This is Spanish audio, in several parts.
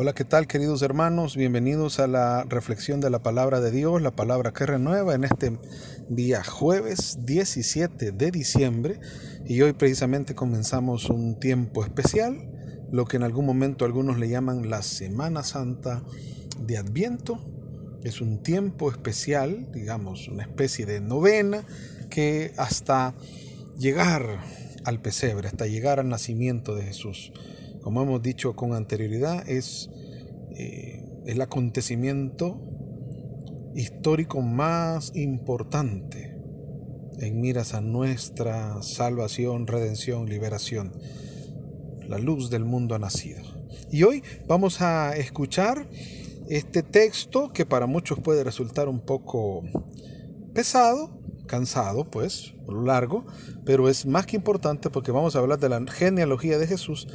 Hola, ¿qué tal queridos hermanos? Bienvenidos a la reflexión de la palabra de Dios, la palabra que renueva en este día jueves 17 de diciembre y hoy precisamente comenzamos un tiempo especial, lo que en algún momento algunos le llaman la Semana Santa de Adviento. Es un tiempo especial, digamos, una especie de novena que hasta llegar al pesebre, hasta llegar al nacimiento de Jesús como hemos dicho con anterioridad, es eh, el acontecimiento histórico más importante en miras a nuestra salvación, redención, liberación. La luz del mundo ha nacido. Y hoy vamos a escuchar este texto que para muchos puede resultar un poco pesado, cansado, pues, largo, pero es más que importante porque vamos a hablar de la genealogía de Jesús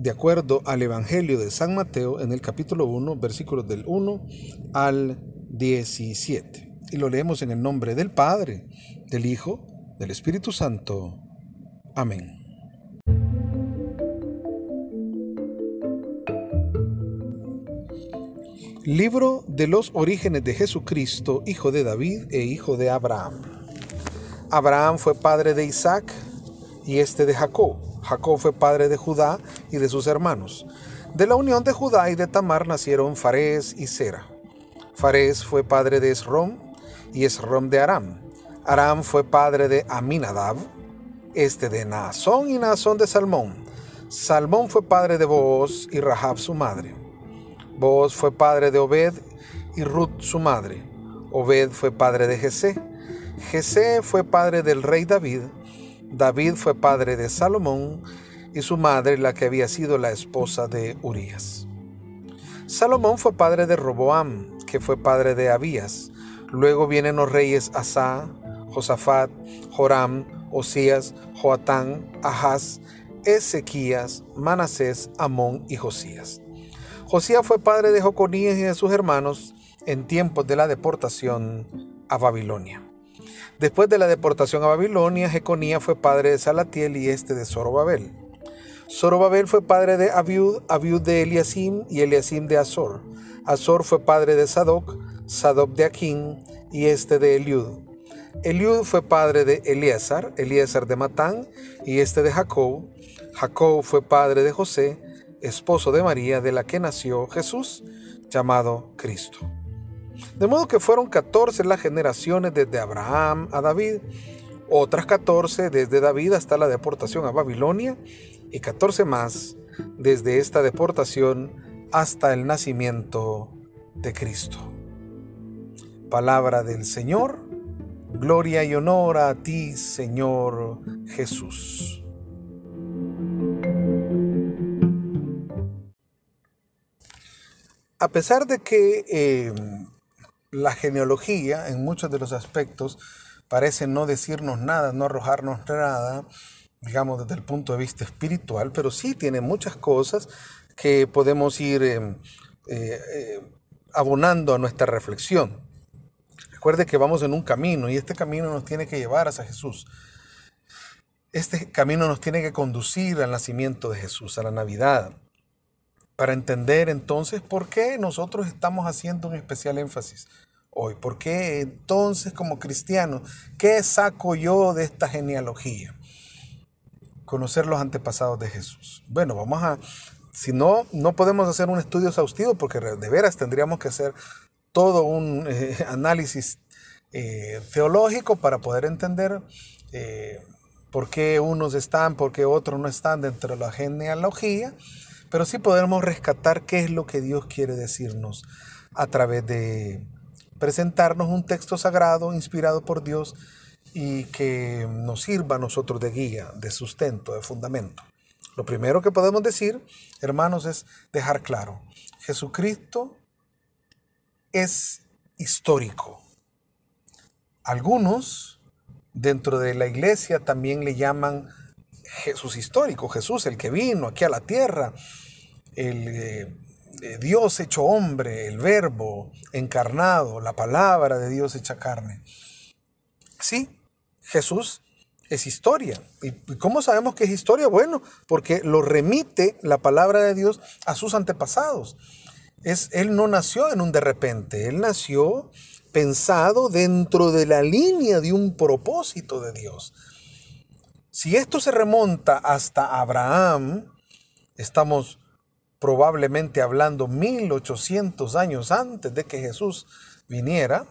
de acuerdo al Evangelio de San Mateo en el capítulo 1, versículos del 1 al 17. Y lo leemos en el nombre del Padre, del Hijo, del Espíritu Santo. Amén. Libro de los orígenes de Jesucristo, hijo de David e hijo de Abraham. Abraham fue padre de Isaac y este de Jacob. Jacob fue padre de Judá y de sus hermanos. De la unión de Judá y de Tamar nacieron Farés y Sera. Farés fue padre de Esrom y Esrom de Aram. Aram fue padre de Aminadab, este de Naasón y Naasón de Salmón. Salmón fue padre de Booz y Rahab su madre. Booz fue padre de Obed y Ruth su madre. Obed fue padre de Jesé. Jesé fue padre del rey David David fue padre de Salomón y su madre la que había sido la esposa de Urías. Salomón fue padre de Roboam, que fue padre de Abías. Luego vienen los reyes Asa, Josafat, Joram, Osías, Joatán, Ahaz, Ezequías, Manasés, Amón y Josías. Josías fue padre de Joconías y de sus hermanos en tiempos de la deportación a Babilonia. Después de la deportación a Babilonia, Jeconía fue padre de Salatiel y este de Zorobabel. Zorobabel fue padre de Abiud, Abiud de Eliasim y Eliasim de Azor. Azor fue padre de Sadoc, Sadoc de Aquín y este de Eliud. Eliud fue padre de Eleazar, Eleazar de Matán y este de Jacob. Jacob fue padre de José, esposo de María, de la que nació Jesús, llamado Cristo. De modo que fueron 14 las generaciones desde Abraham a David, otras 14 desde David hasta la deportación a Babilonia y 14 más desde esta deportación hasta el nacimiento de Cristo. Palabra del Señor, gloria y honor a ti, Señor Jesús. A pesar de que eh, la genealogía en muchos de los aspectos parece no decirnos nada, no arrojarnos nada, digamos desde el punto de vista espiritual, pero sí tiene muchas cosas que podemos ir eh, eh, abonando a nuestra reflexión. Recuerde que vamos en un camino y este camino nos tiene que llevar hacia Jesús. Este camino nos tiene que conducir al nacimiento de Jesús, a la Navidad, para entender entonces por qué nosotros estamos haciendo un especial énfasis hoy. ¿Por qué entonces como cristiano, qué saco yo de esta genealogía? Conocer los antepasados de Jesús. Bueno, vamos a, si no, no podemos hacer un estudio exhaustivo porque de veras tendríamos que hacer todo un eh, análisis eh, teológico para poder entender eh, por qué unos están, por qué otros no están dentro de la genealogía pero sí podemos rescatar qué es lo que Dios quiere decirnos a través de presentarnos un texto sagrado inspirado por Dios y que nos sirva a nosotros de guía, de sustento, de fundamento. Lo primero que podemos decir, hermanos, es dejar claro, Jesucristo es histórico. Algunos dentro de la iglesia también le llaman Jesús histórico, Jesús el que vino aquí a la tierra, el eh, eh, Dios hecho hombre, el verbo encarnado, la palabra de Dios hecha carne. Sí, Jesús es historia. ¿Y cómo sabemos que es historia? Bueno, porque lo remite la palabra de Dios a sus antepasados. Es, él no nació en un de repente, él nació pensado dentro de la línea de un propósito de Dios. Si esto se remonta hasta Abraham, estamos probablemente hablando 1800 años antes de que Jesús viniera,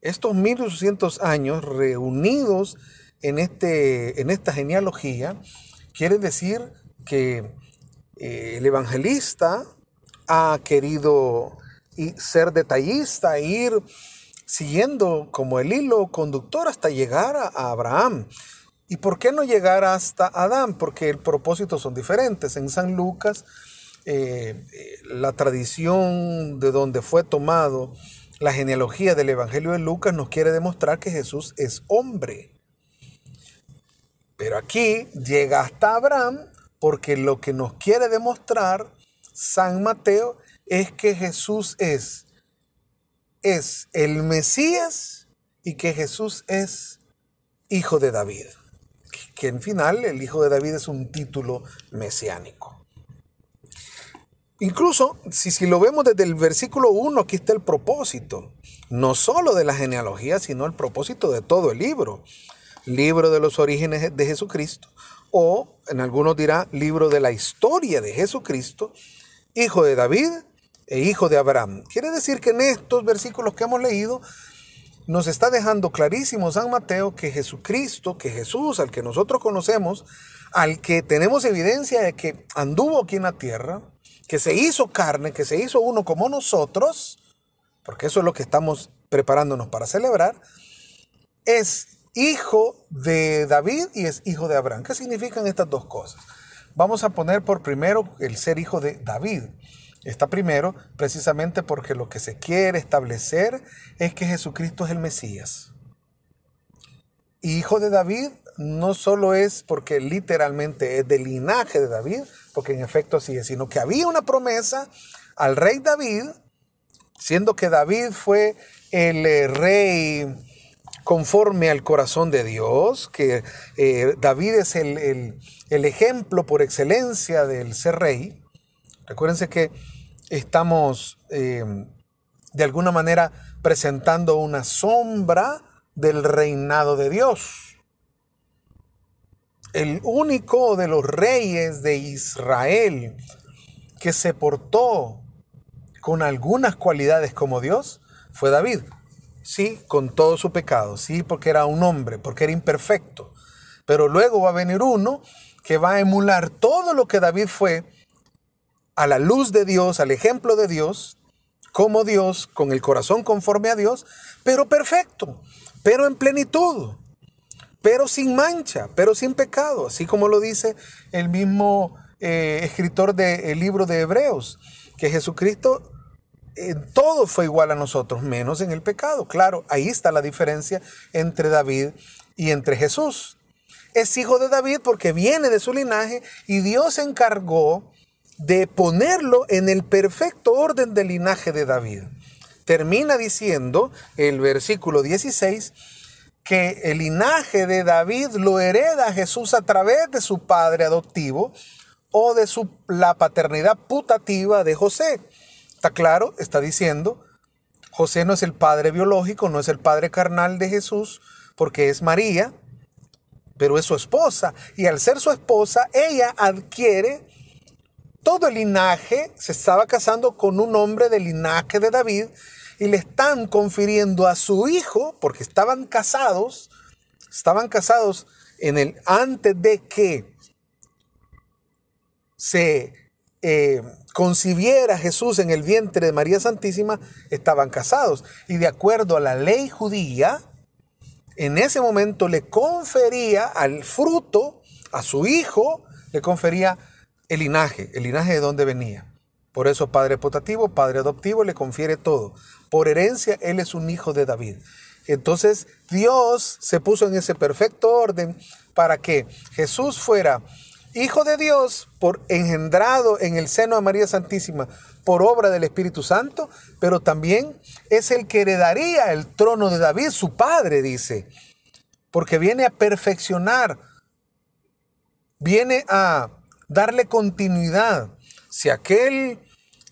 estos 1800 años reunidos en, este, en esta genealogía, quiere decir que eh, el evangelista ha querido ser detallista, e ir siguiendo como el hilo conductor hasta llegar a, Abraham. ¿Y por qué no llegar hasta Adán? Porque el propósito son diferentes. En San Lucas, eh, la tradición de donde fue tomado la genealogía del Evangelio de Lucas nos quiere demostrar que Jesús es hombre. Pero aquí llega hasta Abraham porque lo que nos quiere demostrar San Mateo es que Jesús es, es el Mesías y que Jesús es hijo de David. Que en final el hijo de David es un título mesiánico. Incluso, si, si lo vemos desde el versículo 1, aquí está el propósito, no solo de la genealogía, sino el propósito de todo el libro. Libro de los orígenes de Jesucristo, o en algunos dirá libro de la historia de Jesucristo, hijo de David e hijo de Abraham. Quiere decir que en estos versículos que hemos leído, nos está dejando clarísimo San Mateo que Jesucristo, que Jesús, al que nosotros conocemos, al que tenemos evidencia de que anduvo aquí en la tierra, que se hizo carne, que se hizo uno como nosotros, porque eso es lo que estamos preparándonos para celebrar, es hijo de David y es hijo de Abraham. ¿Qué significan estas dos cosas? Vamos a poner por primero el ser hijo de David. Está primero precisamente porque lo que se quiere establecer es que Jesucristo es el Mesías. Hijo de David no solo es porque literalmente es del linaje de David, porque en efecto así es, sino que había una promesa al rey David, siendo que David fue el eh, rey conforme al corazón de Dios, que eh, David es el, ejemplo por excelencia del ser rey. Recuérdense que estamos eh, de alguna manera presentando una sombra del reinado de Dios el único de los reyes de Israel que se portó con algunas cualidades como Dios fue David. Sí, con todo su pecado, sí, porque era un hombre, porque era imperfecto. Pero luego va a venir uno que va a emular todo lo que David fue a la luz de Dios, al ejemplo de Dios, como Dios, con el corazón conforme a Dios, pero perfecto, pero en plenitud pero sin mancha, pero sin pecado, así como lo dice el mismo eh, escritor del libro de Hebreos, que Jesucristo en todo fue igual a nosotros, menos en el pecado. Claro, ahí está la diferencia entre David y entre Jesús. Es hijo de David porque viene de su linaje y Dios encargó de ponerlo en el perfecto orden del linaje de David. Termina diciendo el versículo 16, que el linaje de David lo hereda Jesús a través de su padre adoptivo o de su, la paternidad putativa de José. ¿Está claro? Está diciendo, José no es el padre biológico, no es el padre carnal de Jesús, porque es María, pero es su esposa. Y al ser su esposa, ella adquiere todo el linaje, se estaba casando con un hombre del linaje de David, y le están confiriendo a su hijo, porque estaban casados, estaban casados en el antes de que se eh, concibiera Jesús en el vientre de María Santísima, estaban casados. Y de acuerdo a la ley judía, en ese momento le confería al fruto, a su hijo, le confería el linaje, el linaje de donde venía. Por eso padre potativo, padre adoptivo, le confiere todo. Por herencia, él es un hijo de David. Entonces Dios se puso en ese perfecto orden para que Jesús fuera hijo de Dios, por engendrado en el seno de María Santísima por obra del Espíritu Santo, pero también es el que heredaría el trono de David, su padre, dice. porque viene a perfeccionar, viene a darle continuidad. Si aquel,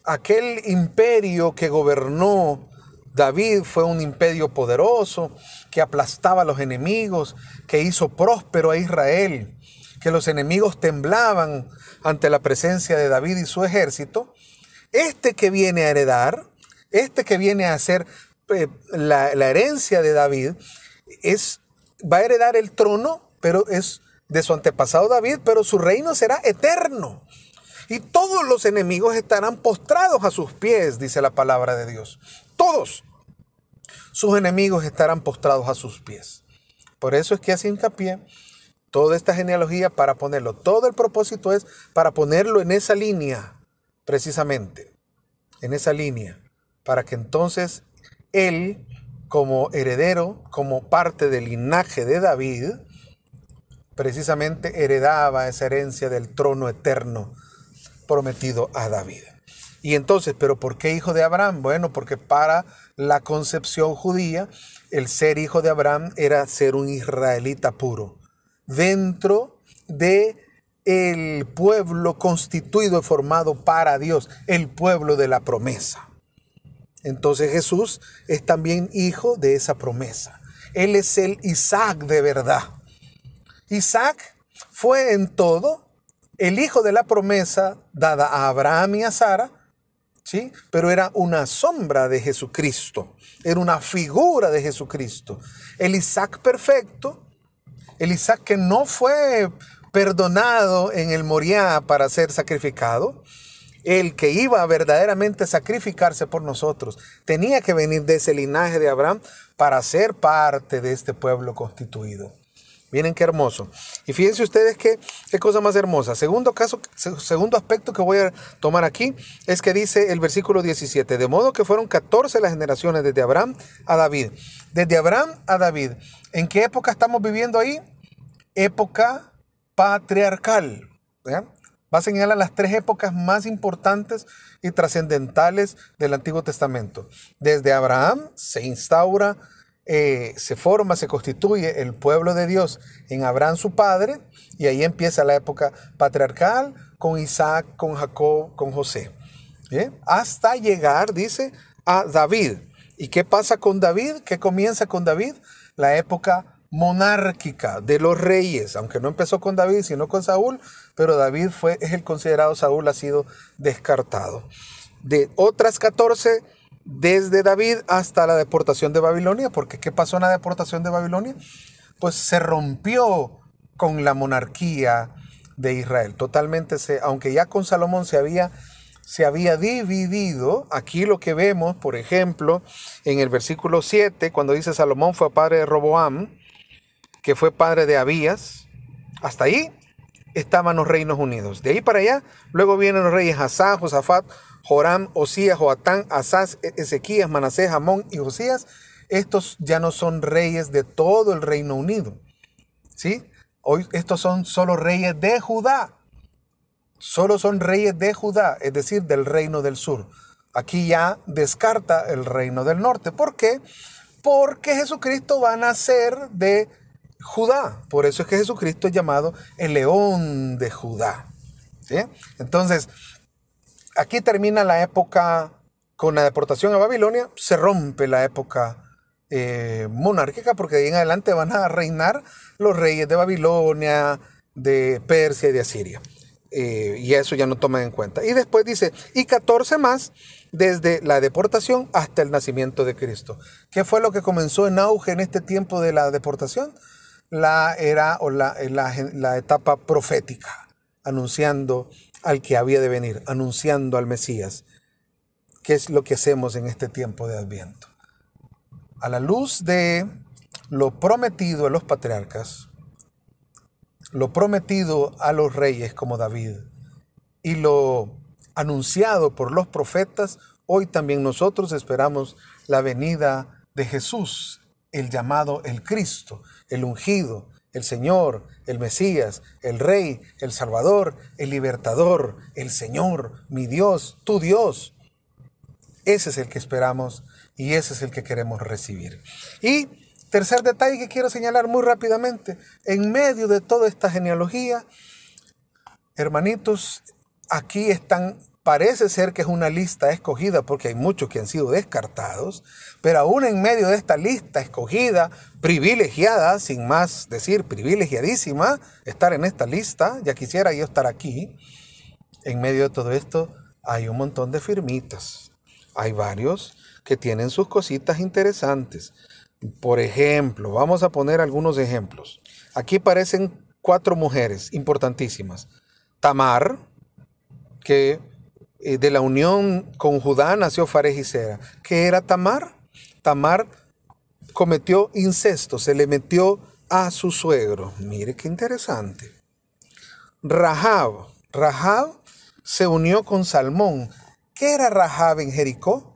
aquel imperio que gobernó David fue un imperio poderoso, que aplastaba a los enemigos, que hizo próspero a Israel, que los enemigos temblaban ante la presencia de David y su ejército. Este que viene a heredar, este que viene a ser eh, la, la, herencia de David, es, va a heredar el trono, pero es de su antepasado David, pero su reino será eterno. Y todos los enemigos estarán postrados a sus pies, dice la palabra de Dios. Todos sus enemigos estarán postrados a sus pies. Por eso es que hace hincapié toda esta genealogía para ponerlo. Todo el propósito es para ponerlo en esa línea, precisamente, en esa línea, para que entonces él, como heredero, como parte del linaje de David, precisamente heredaba esa herencia del trono eterno prometido a David. Y entonces, ¿pero por qué hijo de Abraham? Bueno, porque para la concepción judía, el ser hijo de Abraham era ser un israelita puro, dentro de el pueblo constituido y formado para Dios, el pueblo de la promesa. Entonces Jesús es también hijo de esa promesa. Él es el Isaac de verdad. Isaac fue en todo el hijo de la promesa dada a Abraham y a Sara, ¿sí? Pero era una sombra de Jesucristo, era una figura de Jesucristo. El Isaac perfecto, el Isaac que no fue perdonado en el Moriah para ser sacrificado, el que iba a verdaderamente sacrificarse por nosotros, tenía que venir de ese linaje de Abraham para ser parte de este pueblo constituido. Miren qué hermoso. Y fíjense ustedes qué, qué cosa más hermosa. Segundo caso, segundo aspecto que voy a tomar aquí es que dice el versículo 17, de modo que fueron 14 las generaciones desde Abraham a David. Desde Abraham a David. ¿En qué época estamos viviendo ahí? Época patriarcal. Va a señalar las tres épocas más importantes y trascendentales del Antiguo Testamento. Desde Abraham se instaura eh, se forma, se constituye el pueblo de Dios en Abraham su padre, y ahí empieza la época patriarcal con Isaac, con Jacob, con José. Hasta llegar, dice, a David. ¿Y qué pasa con David? ¿Qué comienza con David? La época monárquica de los reyes, aunque no empezó con David, sino con Saúl, pero David fue, es el considerado, Saúl ha sido descartado. De otras 14 desde David hasta la deportación de Babilonia, porque ¿qué pasó en la deportación de Babilonia? Pues se rompió con la monarquía de Israel. Totalmente se, aunque ya con Salomón se había, se había dividido, aquí lo que vemos, por ejemplo, en el versículo 7, cuando dice Salomón fue padre de Roboam, que fue padre de Abías, hasta ahí estaban los reinos unidos. De ahí para allá, luego vienen los reyes Asa, Josafat, Joram, Osías, Joatán, Asás, e-, Ezequías, Manasés, Amón y Josías, estos ya no son reyes de todo el Reino Unido. ¿Sí? Hoy estos son solo reyes de Judá. Solo son reyes de Judá, es decir, del reino del sur. Aquí ya descarta el reino del norte. ¿Por qué? Porque Jesucristo va a nacer de Judá. Por eso es que Jesucristo es llamado el león de Judá. ¿Sí? Entonces, aquí termina la época con la deportación a Babilonia, se rompe la época eh, monárquica porque de ahí en adelante van a reinar los reyes de Babilonia, de Persia y de Asiria. Eh, y eso ya no toman en cuenta. Y después dice, y 14 más desde la deportación hasta el nacimiento de Cristo. ¿Qué fue lo que comenzó en auge en este tiempo de la deportación? La era o la, la etapa profética, anunciando al que había de venir, anunciando al Mesías. ¿Qué es lo que hacemos en este tiempo de Adviento? A la luz de lo prometido a los patriarcas, lo prometido a los reyes como David y lo anunciado por los profetas, hoy también nosotros esperamos la venida de Jesús, el llamado el Cristo, el ungido, el Señor, el Mesías, el Rey, el Salvador, el Libertador, el Señor, mi Dios, tu Dios. Ese es el que esperamos y ese es el que queremos recibir. Y Tercer detalle que quiero señalar muy rápidamente. En medio de toda esta genealogía, hermanitos, aquí están, parece ser que es una lista escogida porque hay muchos que han sido descartados, pero aún en medio de esta lista escogida, privilegiada, sin más decir, privilegiadísima, estar en esta lista, ya quisiera yo estar aquí, en medio de todo esto hay un montón de firmitas. Hay varios que tienen sus cositas interesantes. Por ejemplo, vamos a poner algunos ejemplos. Aquí aparecen cuatro mujeres importantísimas. Tamar, que de la unión con Judá nació Farej y Sera. ¿Qué era Tamar? Tamar cometió incesto, se le metió a su suegro. Mire qué interesante. Rahab. Rahab se unió con Salmón. ¿Qué era Rahab en Jericó?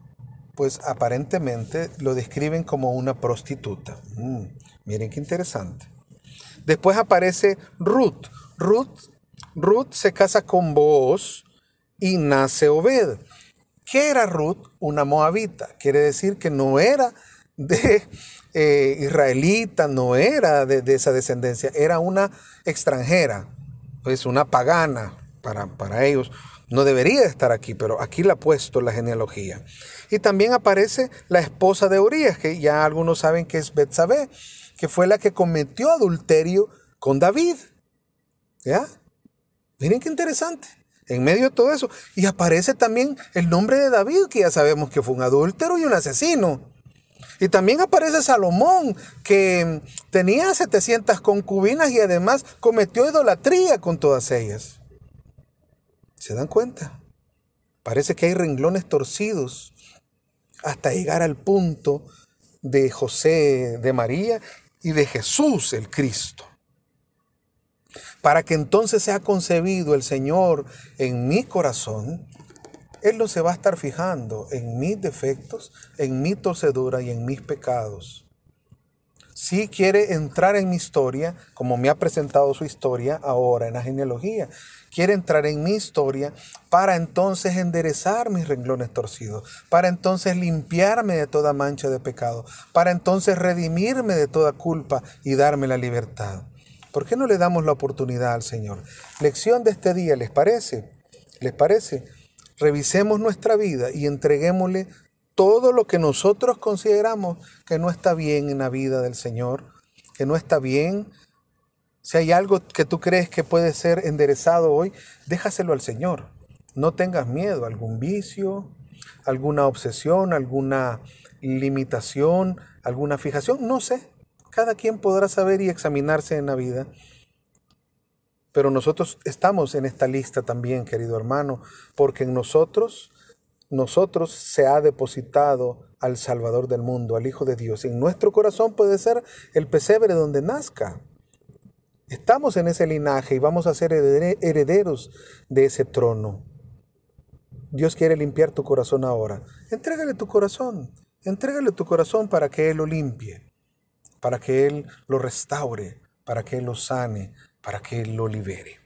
pues aparentemente lo describen como una prostituta. Mm, miren qué interesante. Después aparece Ruth. Ruth. Ruth se casa con Booz y nace Obed. ¿Qué era Ruth? Una moabita. Quiere decir que no era de eh, israelita, no era de, de, esa descendencia, era una extranjera, pues una pagana para, para ellos. No debería estar aquí, pero aquí la ha puesto la genealogía. Y también aparece la esposa de Urias, que ya algunos saben que es Betsabé, que fue la que cometió adulterio con David. ¿Ya? Miren qué interesante. En medio de todo eso. Y aparece también el nombre de David, que ya sabemos que fue un adúltero y un asesino. Y también aparece Salomón, que tenía 700 concubinas y además cometió idolatría con todas ellas. ¿Se dan cuenta? Parece que hay renglones torcidos hasta llegar al punto de José, de María y de Jesús el Cristo. Para que entonces sea concebido el Señor en mi corazón, Él no se va a estar fijando en mis defectos, en mi torcedura y en mis pecados. Si quiere entrar en mi historia, como me ha presentado su historia ahora en la genealogía, quiere entrar en mi historia para entonces enderezar mis renglones torcidos, para entonces limpiarme de toda mancha de pecado, para entonces redimirme de toda culpa y darme la libertad. ¿Por qué no le damos la oportunidad al Señor? Lección de este día, ¿les parece? ¿Les parece? Revisemos nuestra vida y entreguémosle todo lo que nosotros consideramos que no está bien en la vida del Señor, que no está bien si hay algo que tú crees que puede ser enderezado hoy, déjaselo al Señor. No tengas miedo, algún vicio, alguna obsesión, alguna limitación, alguna fijación, no sé. Cada quien podrá saber y examinarse en la vida. Pero nosotros estamos en esta lista también, querido hermano, porque en nosotros, nosotros se ha depositado al Salvador del mundo, al Hijo de Dios. En nuestro corazón puede ser el pesebre donde nazca. Estamos en ese linaje y vamos a ser herederos de ese trono. Dios quiere limpiar tu corazón ahora. Entrégale tu corazón. Entrégale tu corazón para que Él lo limpie, para que Él lo restaure, para que Él lo sane, para que Él lo libere.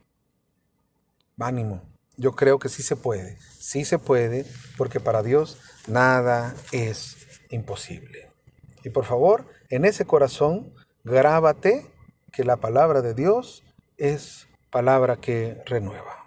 Ánimo. Yo creo que sí se puede. Sí se puede, porque para Dios nada es imposible. Y por favor, en ese corazón, grábate que la palabra de Dios es palabra que renueva.